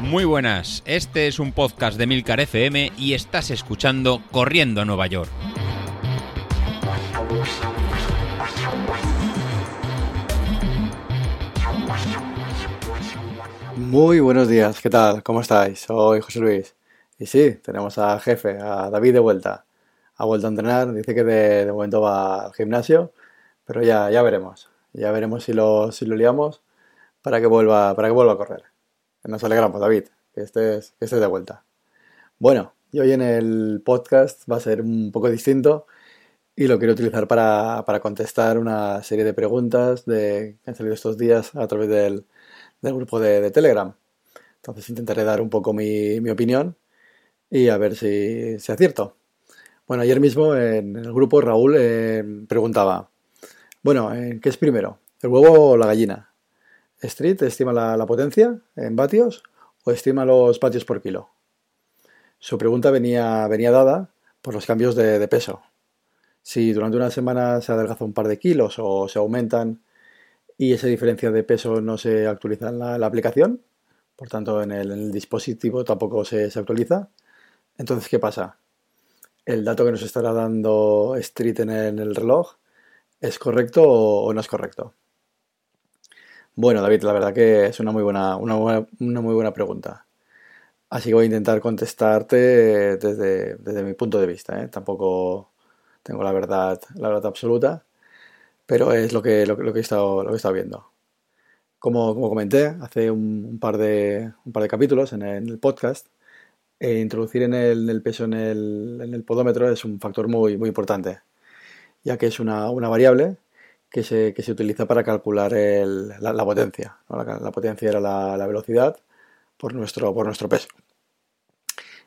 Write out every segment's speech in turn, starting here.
Muy buenas, este es un podcast de Milcar FM y estás escuchando Corriendo a Nueva York. Muy buenos días, ¿qué tal? ¿Cómo estáis? Soy José Luis. Y sí, tenemos a jefe, a David de vuelta. Ha vuelto a entrenar, dice que de, momento va al gimnasio, pero ya, ya veremos. Ya veremos si lo, si lo liamos para que vuelva, para que vuelva a correr. Nos alegramos, David, que estés, que estés de vuelta. Bueno, y hoy en el podcast va a ser un poco distinto y lo quiero utilizar para, para contestar una serie de preguntas de, que han salido estos días a través del, del grupo de, Telegram. Entonces intentaré dar un poco mi, mi opinión y a ver si, si, acierto. Bueno, ayer mismo en el grupo Raúl eh, preguntaba, bueno, eh, ¿qué es primero? ¿El huevo o la gallina? Street estima la, potencia en vatios o estima los vatios por kilo. Su pregunta venía, venía dada por los cambios de, peso. Si durante una semana se adelgaza un par de kilos o se aumentan y esa diferencia de peso no se actualiza en la, aplicación, por tanto en el, dispositivo tampoco se, actualiza, entonces ¿qué pasa? ¿El dato que nos estará dando Street en el, reloj es correcto o no es correcto? Bueno, David, la verdad que es una muy buena, una, muy buena pregunta. Así que voy a intentar contestarte desde, mi punto de vista. ¿eh? Tampoco tengo la verdad, la verdad absoluta, pero es lo que, lo, que, he, estado, lo que he estado viendo. Como, como comenté hace un, par de, un par de capítulos en el, podcast, eh, introducir en el, peso en el, en el, podómetro es un factor muy, muy importante, ya que es una, una variable que se, que se utiliza para calcular el, la, potencia. La, potencia era la, velocidad por nuestro, por nuestro peso.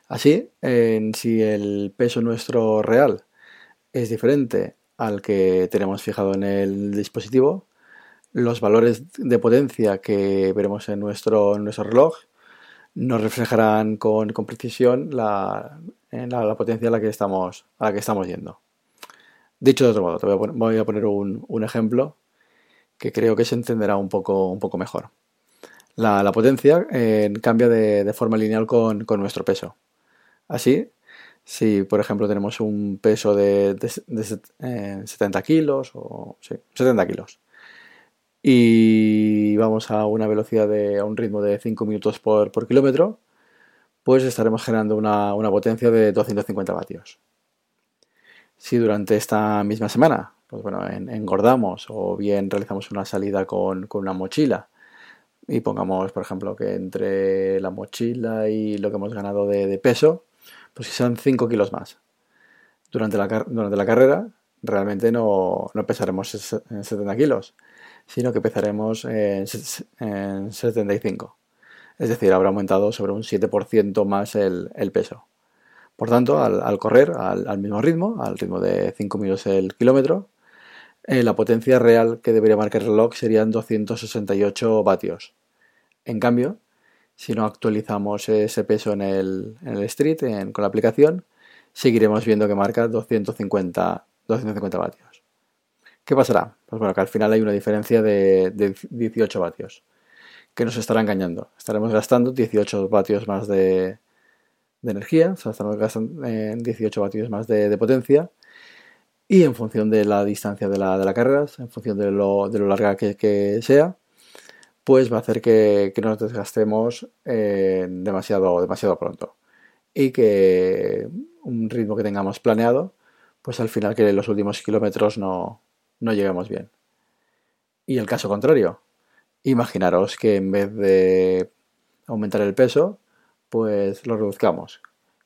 Así, en, si el peso nuestro real es diferente al que tenemos fijado en el dispositivo, los valores de potencia que veremos en nuestro, en nuestro reloj nos reflejarán con, con precisión la, la, la, potencia a la que estamos, a la que estamos yendo. Dicho de otro modo, te voy a poner, un, ejemplo que creo que se entenderá un poco, mejor. La, potencia eh, cambia de, forma lineal con, nuestro peso. Así, si por ejemplo tenemos un peso de, 70 eh, kilos o 70 kilos y vamos a una velocidad de a un ritmo de 5 minutos por, kilómetro, pues estaremos generando una, una potencia de 250 vatios. Si durante esta misma semana, pues bueno, engordamos o bien realizamos una salida con, una mochila y pongamos, por ejemplo, que entre la mochila y lo que hemos ganado de, peso, pues si son 5 kilos más. Durante la, durante la carrera realmente no, no pesaremos en 70 kilos, sino que pesaremos en, 75. Es decir, habrá aumentado sobre un 7% más el peso. Por tanto, al, correr al, mismo ritmo, al ritmo de 5 minutos el kilómetro, eh, la potencia real que debería marcar el reloj serían 268 vatios. En cambio, si no actualizamos ese peso en el, street, con la aplicación, seguiremos viendo que marca 250, 250 vatios. ¿Qué pasará? Pues bueno, que al final hay una diferencia de, de 18 vatios, que nos estará engañando. Estaremos gastando 18 vatios más de, de energía, o sea, estamos gastando 18 vatios más de, potencia. Y en función de la distancia de la, de carrera, en función de lo, de lo larga que, sea, pues va a hacer que, que nos desgastemos eh, demasiado, demasiado pronto. Y que un ritmo que tengamos planeado, pues al final que en los últimos kilómetros no, no lleguemos bien. Y el caso contrario, imaginaros que en vez de aumentar el peso, pues lo reduzcamos.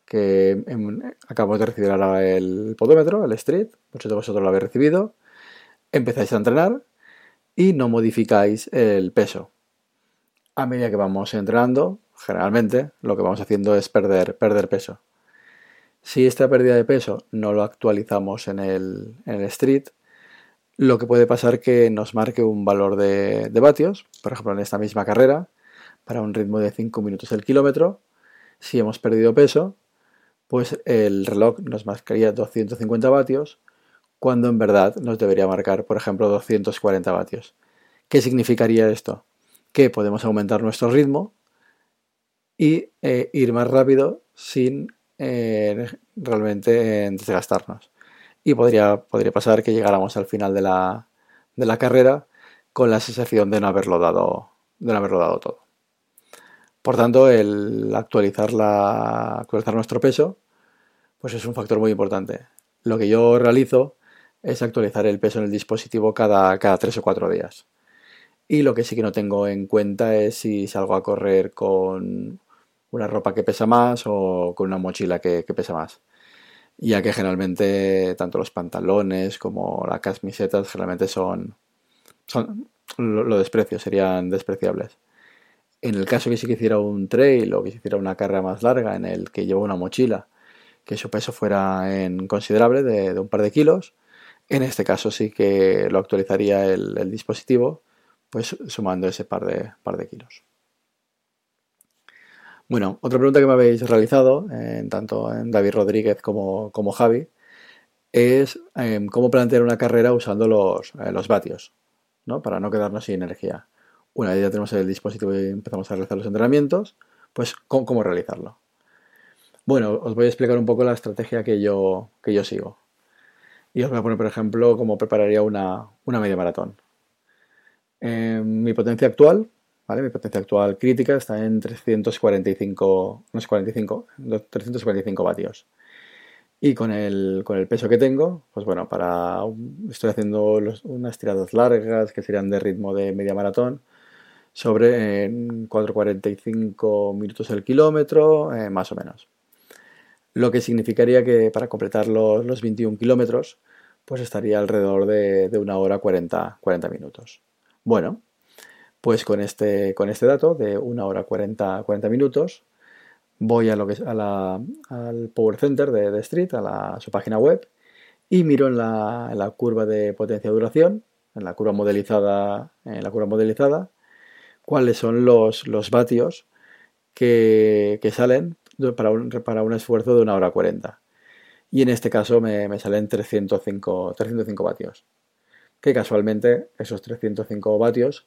Que acabamos de recibir ahora el podómetro, el street, muchos de vosotros lo habéis recibido, empezáis a entrenar y no modificáis el peso. A medida que vamos entrenando, generalmente lo que vamos haciendo es perder, perder peso. Si esta pérdida de peso no lo actualizamos en el, el street, lo que puede pasar que nos marque un valor de, de vatios, por ejemplo en esta misma carrera, para un ritmo de 5 minutos el kilómetro, si hemos perdido peso, pues el reloj nos marcaría 250 vatios, cuando en verdad nos debería marcar, por ejemplo, 240 vatios. ¿Qué significaría esto? que podemos aumentar nuestro ritmo y eh, ir más rápido sin eh, realmente desgastarnos. Y podría, podría pasar que llegáramos al final de la, de la carrera con la sensación de no haberlo dado, de no haberlo dado todo. Por tanto, el actualizar, la, actualizar nuestro peso pues es un factor muy importante. Lo que yo realizo es actualizar el peso en el dispositivo cada, cada 3 o 4 días. Y lo que sí que no tengo en cuenta es si salgo a correr con una ropa que pesa más o con una mochila que, pesa más. Ya que generalmente tanto los pantalones como las camisetas generalmente son, son lo, desprecio, serían despreciables. En el caso que sí que hiciera un trail o que hiciera una carrera más larga en el que llevo una mochila, que su peso fuera en considerable de, un par de kilos, en este caso sí que lo actualizaría el, dispositivo, pues sumando ese par de, kilos. Bueno, otra pregunta que me habéis realizado, tanto en David Rodríguez como, como Javi, es em, cómo plantear una carrera usando los, eh, los vatios, ¿no? Para no quedarnos sin energía. Una vez ya tenemos el dispositivo y empezamos a realizar los entrenamientos, pues ¿cómo, realizarlo? Bueno, os voy a explicar un poco la estrategia que yo, que yo sigo. Y os voy a poner, por ejemplo, cómo prepararía una, una media maratón. Em, mi potencia actual mi potencia actual crítica está en 345, no es 45, 345 vatios. Y con el, con el peso que tengo, pues bueno, para estoy haciendo unas tiradas largas que serían de ritmo de media maratón sobre 4,45 minutos el kilómetro, eh, más o menos. Lo que significaría que para completar los, los 21 kilómetros, pues estaría alrededor de, de una hora 40, 40 minutos. Bueno, pues con este, con este dato de una hora 40, 40 minutos, voy a lo que al Power Center de, Street, a, su página web, y miro en la, curva de potencia-duración, en la curva modelizada, en la curva modelizada, cuáles son los, los vatios que, salen para un, para un esfuerzo de una hora 40. Y en este caso me, me salen 305, 305 vatios. Que casualmente esos 305 vatios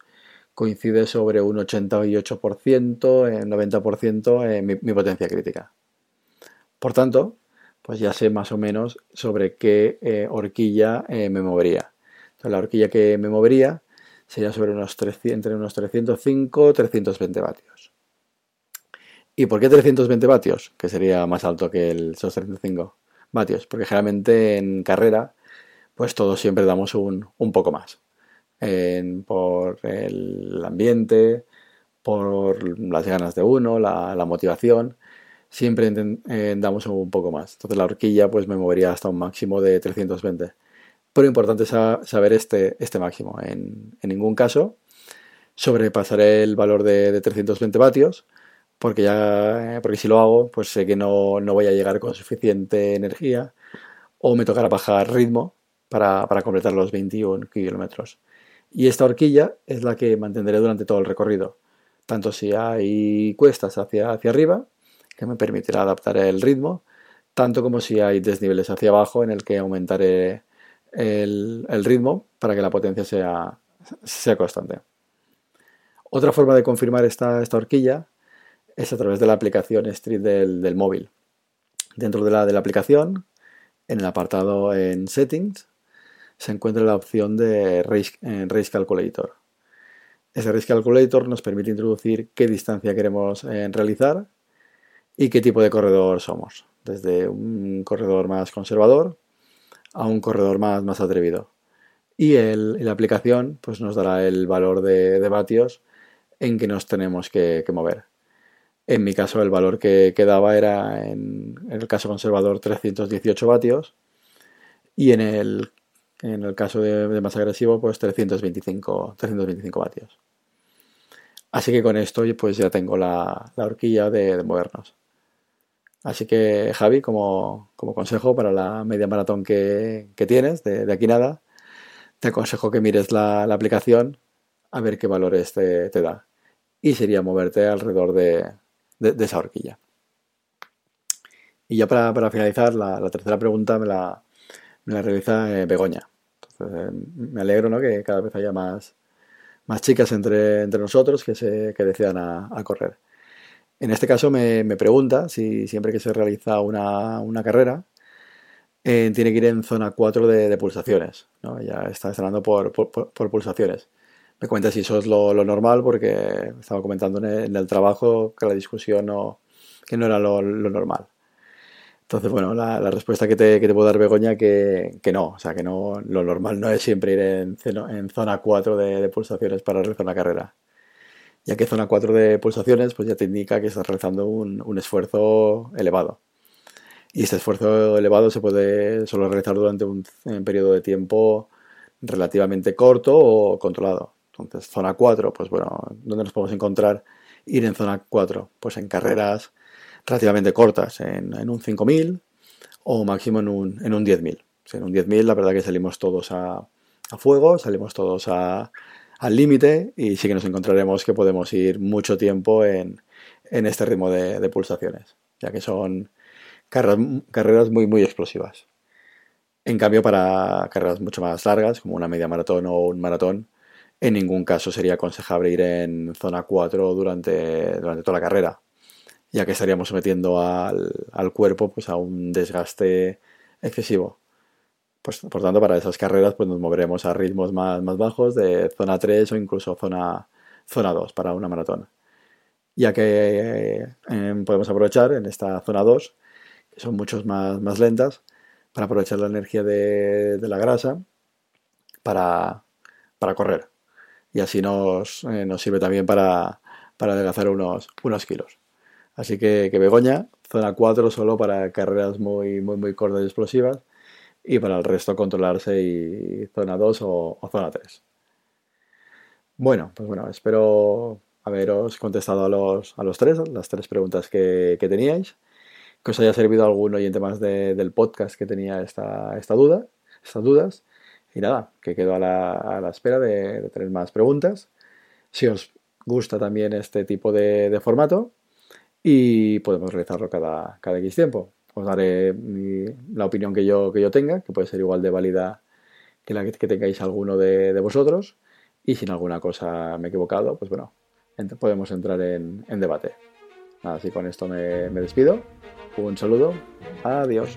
coincide sobre un 88%, en 90% en mi, potencia crítica. Por tanto, pues ya sé más o menos sobre qué eh, horquilla eh, me movería. Entonces, la horquilla que me movería sería sobre unos 300, entre unos 305 320 vatios. ¿Y por qué 320 vatios? Que sería más alto que el, esos 305 vatios. Porque generalmente en carrera, pues todos siempre damos un, un poco más por el ambiente, por las ganas de uno, la, motivación. Siempre eh, damos un poco más. Entonces la horquilla pues me movería hasta un máximo de 320. Pero importante saber este, este máximo. En, ningún caso sobrepasaré el valor de, 320 vatios porque ya porque si lo hago pues sé que no, no, voy a llegar con suficiente energía o me tocará bajar ritmo para, para completar los 21 kilómetros. Y esta horquilla es la que mantendré durante todo el recorrido, tanto si hay cuestas hacia, hacia arriba, que me permitirá adaptar el ritmo, tanto como si hay desniveles hacia abajo en el que aumentaré el, ritmo para que la potencia sea, sea constante. Otra forma de confirmar esta, esta, horquilla es a través de la aplicación Street del, móvil. Dentro de la, de la aplicación, en el apartado en Settings, se encuentra la opción de Race, Race Calculator. Ese Race Calculator nos permite introducir qué distancia queremos eh, realizar y qué tipo de corredor somos, desde un corredor más conservador a un corredor más, más atrevido. Y la aplicación pues, nos dará el valor de, vatios en que nos tenemos que, mover. En mi caso, el valor que, quedaba daba era, en, el caso conservador, 318 vatios y en el en el caso de, más agresivo, pues 325, 325 vatios. Así que con esto pues ya tengo la, horquilla de, movernos. Así que Javi, como, consejo para la media maratón que, tienes, de, aquí nada, te aconsejo que mires la, aplicación a ver qué valores te, da. Y sería moverte alrededor de, esa horquilla. Y ya para, finalizar, la tercera pregunta me la, me la realiza eh, Begoña. Eh, me alegro ¿no? que cada vez haya más, más chicas entre, entre nosotros que, se, que decidan a, correr. En este caso me, me, pregunta si siempre que se realiza una, una carrera eh, tiene que ir en zona 4 de, pulsaciones. ¿no? Ya está hablando por, por, pulsaciones. Me cuenta si eso es lo, lo normal porque estaba comentando en el, trabajo que la discusión no, que no era lo, lo normal. Entonces, bueno, la, respuesta que te, que te, puedo dar, Begoña, que, que, no. O sea, que no, lo normal no es siempre ir en, en zona 4 de, pulsaciones para realizar una carrera. Ya que zona 4 de pulsaciones, pues ya te indica que estás realizando un, un esfuerzo elevado. Y este esfuerzo elevado se puede solo realizar durante un, periodo de tiempo relativamente corto o controlado. Entonces, zona 4, pues bueno, ¿dónde nos podemos encontrar ir en zona 4? Pues en carreras relativamente cortas, en, un 5000 o máximo en un, en un 10.000. en un 10.000 la verdad que salimos todos a, fuego, salimos todos al límite y sí que nos encontraremos que podemos ir mucho tiempo en, este ritmo de, pulsaciones, ya que son carreras, muy, muy explosivas. En cambio, para carreras mucho más largas, como una media maratón o un maratón, en ningún caso sería aconsejable ir en zona 4 durante, durante toda la carrera, ya que estaríamos sometiendo al, al cuerpo pues, a un desgaste excesivo. Pues, por tanto, para esas carreras pues, nos moveremos a ritmos más, más bajos, de zona 3 o incluso zona, zona 2 para una maratón. Ya que eh, podemos aprovechar en esta zona 2, que son muchos más, más lentas, para aprovechar la energía de, la grasa para, para, correr. Y así nos, eh, nos sirve también para, para adelgazar unos, unos kilos. Así que, que Begoña, zona 4 solo para carreras muy, muy, muy cortas y explosivas y para el resto controlarse y zona 2 o, zona 3. Bueno, pues bueno, espero haberos contestado a los, a los tres, las tres preguntas que, teníais, que os haya servido algún oyente más del podcast que tenía esta, esta duda, estas dudas. Y nada, que quedo a la, espera de, de, tener más preguntas. Si os gusta también este tipo de, de formato, y podemos realizarlo cada, cada X tiempo. Os daré la opinión que yo, que yo tenga, que puede ser igual de válida que la que, tengáis alguno de, vosotros. Y si en alguna cosa me he equivocado, pues bueno, podemos entrar en, debate. Así con esto me, me despido. Un saludo. Adiós.